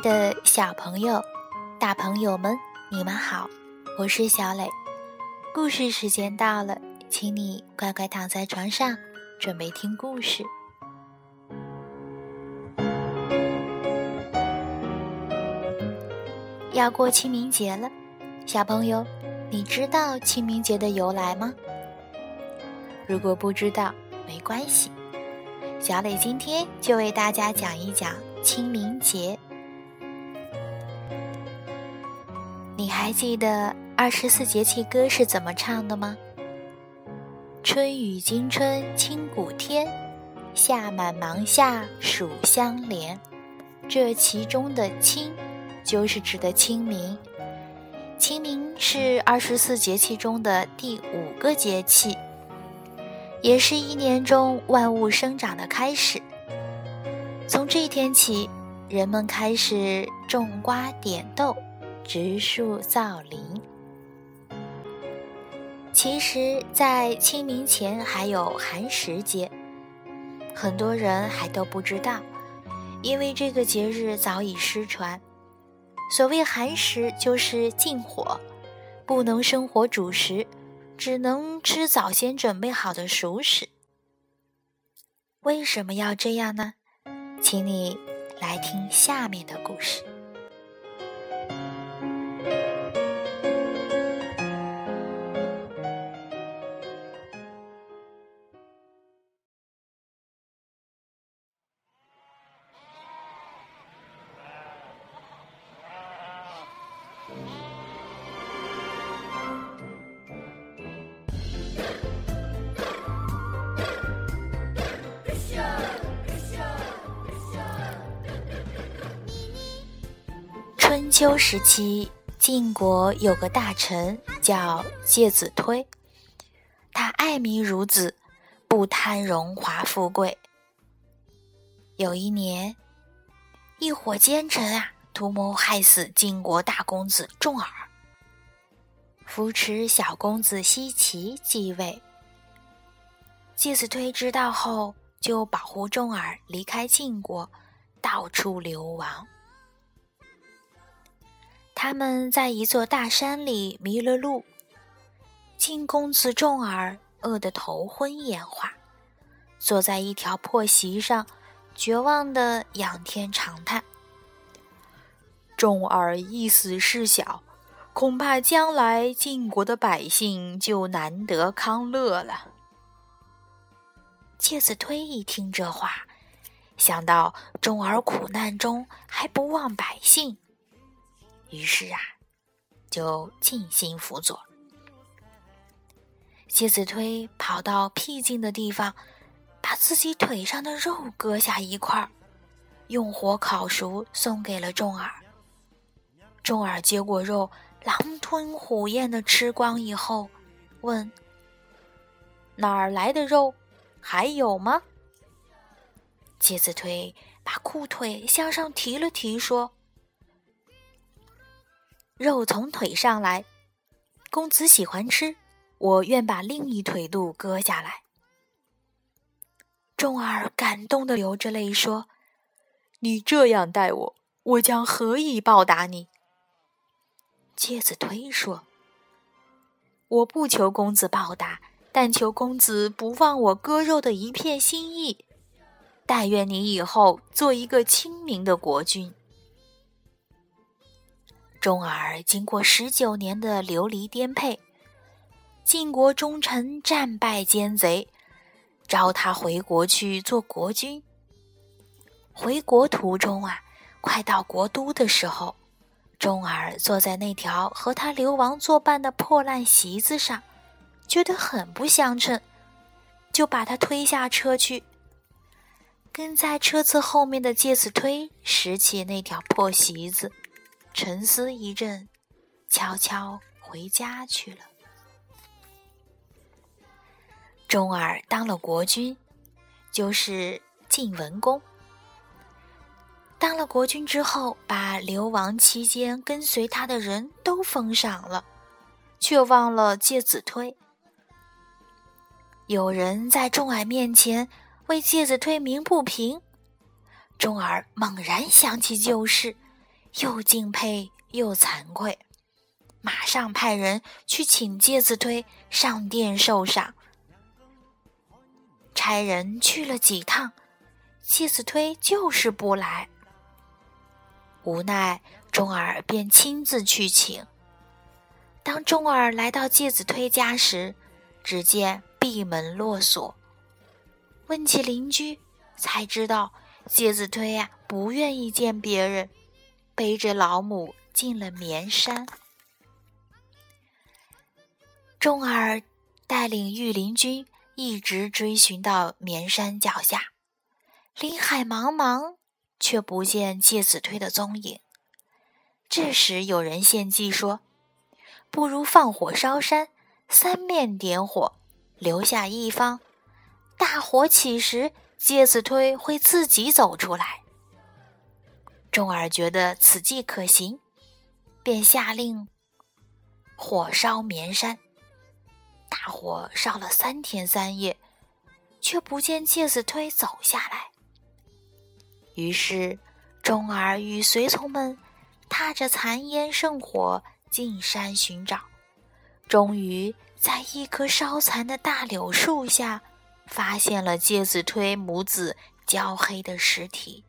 的小朋友、大朋友们，你们好，我是小磊。故事时间到了，请你乖乖躺在床上，准备听故事。要过清明节了，小朋友，你知道清明节的由来吗？如果不知道，没关系，小磊今天就为大家讲一讲清明节。还记得二十四节气歌是怎么唱的吗？春雨惊春清谷天，夏满芒夏暑相连。这其中的“清”就是指的清明。清明是二十四节气中的第五个节气，也是一年中万物生长的开始。从这一天起，人们开始种瓜点豆。植树造林。其实，在清明前还有寒食节，很多人还都不知道，因为这个节日早已失传。所谓寒食，就是禁火，不能生火煮食，只能吃早先准备好的熟食。为什么要这样呢？请你来听下面的故事。春秋时期，晋国有个大臣叫介子推，他爱民如子，不贪荣华富贵。有一年，一伙奸臣啊，图谋害死晋国大公子重耳，扶持小公子奚齐继位。介子推知道后，就保护重耳离开晋国，到处流亡。他们在一座大山里迷了路，晋公子重耳饿得头昏眼花，坐在一条破席上，绝望的仰天长叹：“重耳一死事小，恐怕将来晋国的百姓就难得康乐了。”介子推一听这话，想到重耳苦难中还不忘百姓。于是啊，就尽心辅佐。介子推跑到僻静的地方，把自己腿上的肉割下一块，用火烤熟，送给了重耳。重耳接过肉，狼吞虎咽的吃光以后，问：“哪儿来的肉？还有吗？”介子推把裤腿向上提了提，说。肉从腿上来，公子喜欢吃，我愿把另一腿肚割下来。重耳感动的流着泪说：“你这样待我，我将何以报答你？”介子推说：“我不求公子报答，但求公子不忘我割肉的一片心意。但愿你以后做一个清明的国君。”钟儿经过十九年的流离颠沛，晋国忠臣战败奸贼，召他回国去做国君。回国途中啊，快到国都的时候，钟儿坐在那条和他流亡作伴的破烂席子上，觉得很不相称，就把他推下车去。跟在车子后面的介子推拾起那条破席子。沉思一阵，悄悄回家去了。重耳当了国君，就是晋文公。当了国君之后，把流亡期间跟随他的人都封赏了，却忘了介子推。有人在重耳面前为介子推鸣不平，钟耳猛然想起旧事。又敬佩又惭愧，马上派人去请介子推上殿受赏。差人去了几趟，介子推就是不来。无奈，钟儿便亲自去请。当钟儿来到介子推家时，只见闭门落锁。问起邻居，才知道介子推呀不愿意见别人，背着老母进了绵山。钟儿带领御林军一直追寻到绵山脚下，林海茫茫，却不见介子推的踪影。这时有人献计说：“不如放火烧山，三面点火，留下一方。”大火起时，介子推会自己走出来。钟儿觉得此计可行，便下令火烧绵山。大火烧了三天三夜，却不见介子推走下来。于是，钟儿与随从们踏着残烟圣火进山寻找，终于在一棵烧残的大柳树下。发现了介子推母子焦黑的尸体，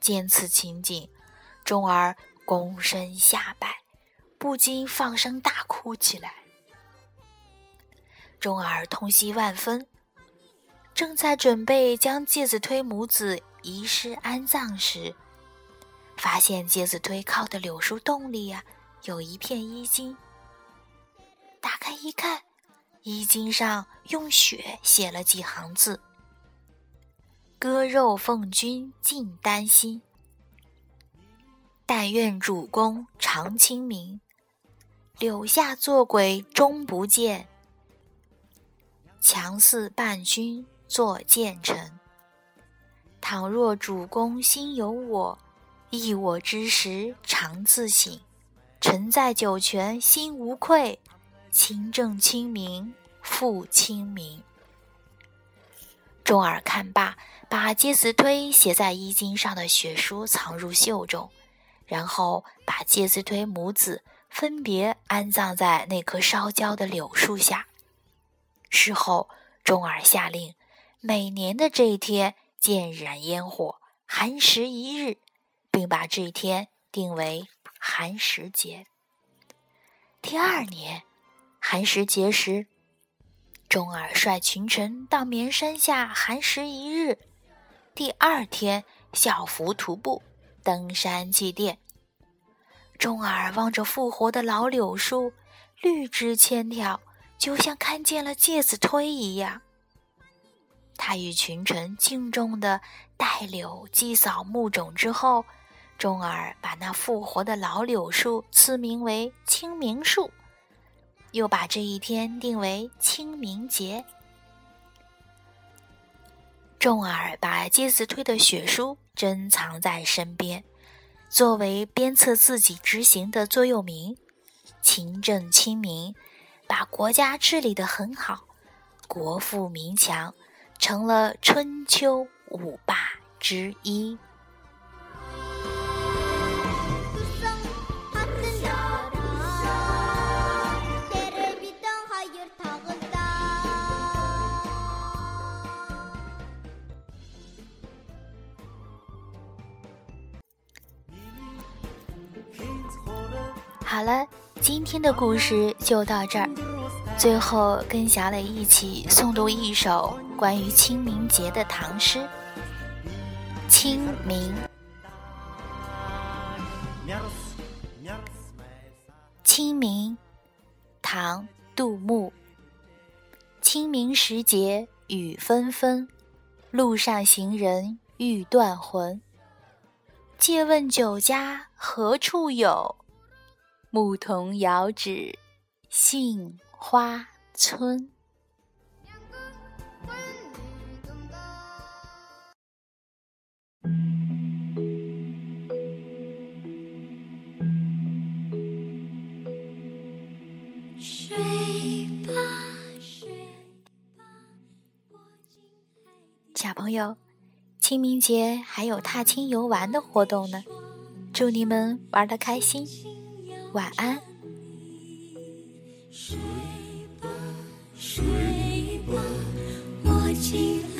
见此情景，钟儿躬身下拜，不禁放声大哭起来。钟儿痛惜万分，正在准备将介子推母子移尸安葬时，发现介子推靠的柳树洞里呀，有一片衣襟。打开一看。衣襟上用血写了几行字：“割肉奉君尽丹心，但愿主公常清明。柳下做鬼终不见，强似伴君作谏臣。倘若主公心有我，忆我之时常自省。臣在九泉心无愧。”清正清明，复清明。钟儿看罢，把介子推写在衣襟上的血书藏入袖中，然后把介子推母子分别安葬在那棵烧焦的柳树下。事后，钟儿下令，每年的这一天见燃烟火，寒食一日，并把这一天定为寒食节。第二年。寒食节时，钟儿率群臣到绵山下寒食一日。第二天，小幅徒步登山祭奠。钟儿望着复活的老柳树，绿枝千条，就像看见了介子推一样。他与群臣敬重的带柳祭扫墓冢之后，钟儿把那复活的老柳树赐名为清明树。又把这一天定为清明节。重耳把介子推的血书珍藏在身边，作为鞭策自己执行的座右铭。勤政清明，把国家治理得很好，国富民强，成了春秋五霸之一。好了，今天的故事就到这儿。最后，跟小磊一起诵读一首关于清明节的唐诗《清明》。清明，唐·杜牧。清明时节雨纷纷，路上行人欲断魂。借问酒家何处有？牧童遥指杏花村。小朋友，清明节还有踏青游玩的活动呢。祝你们玩的开心，晚安。睡吧，睡吧，我亲爱。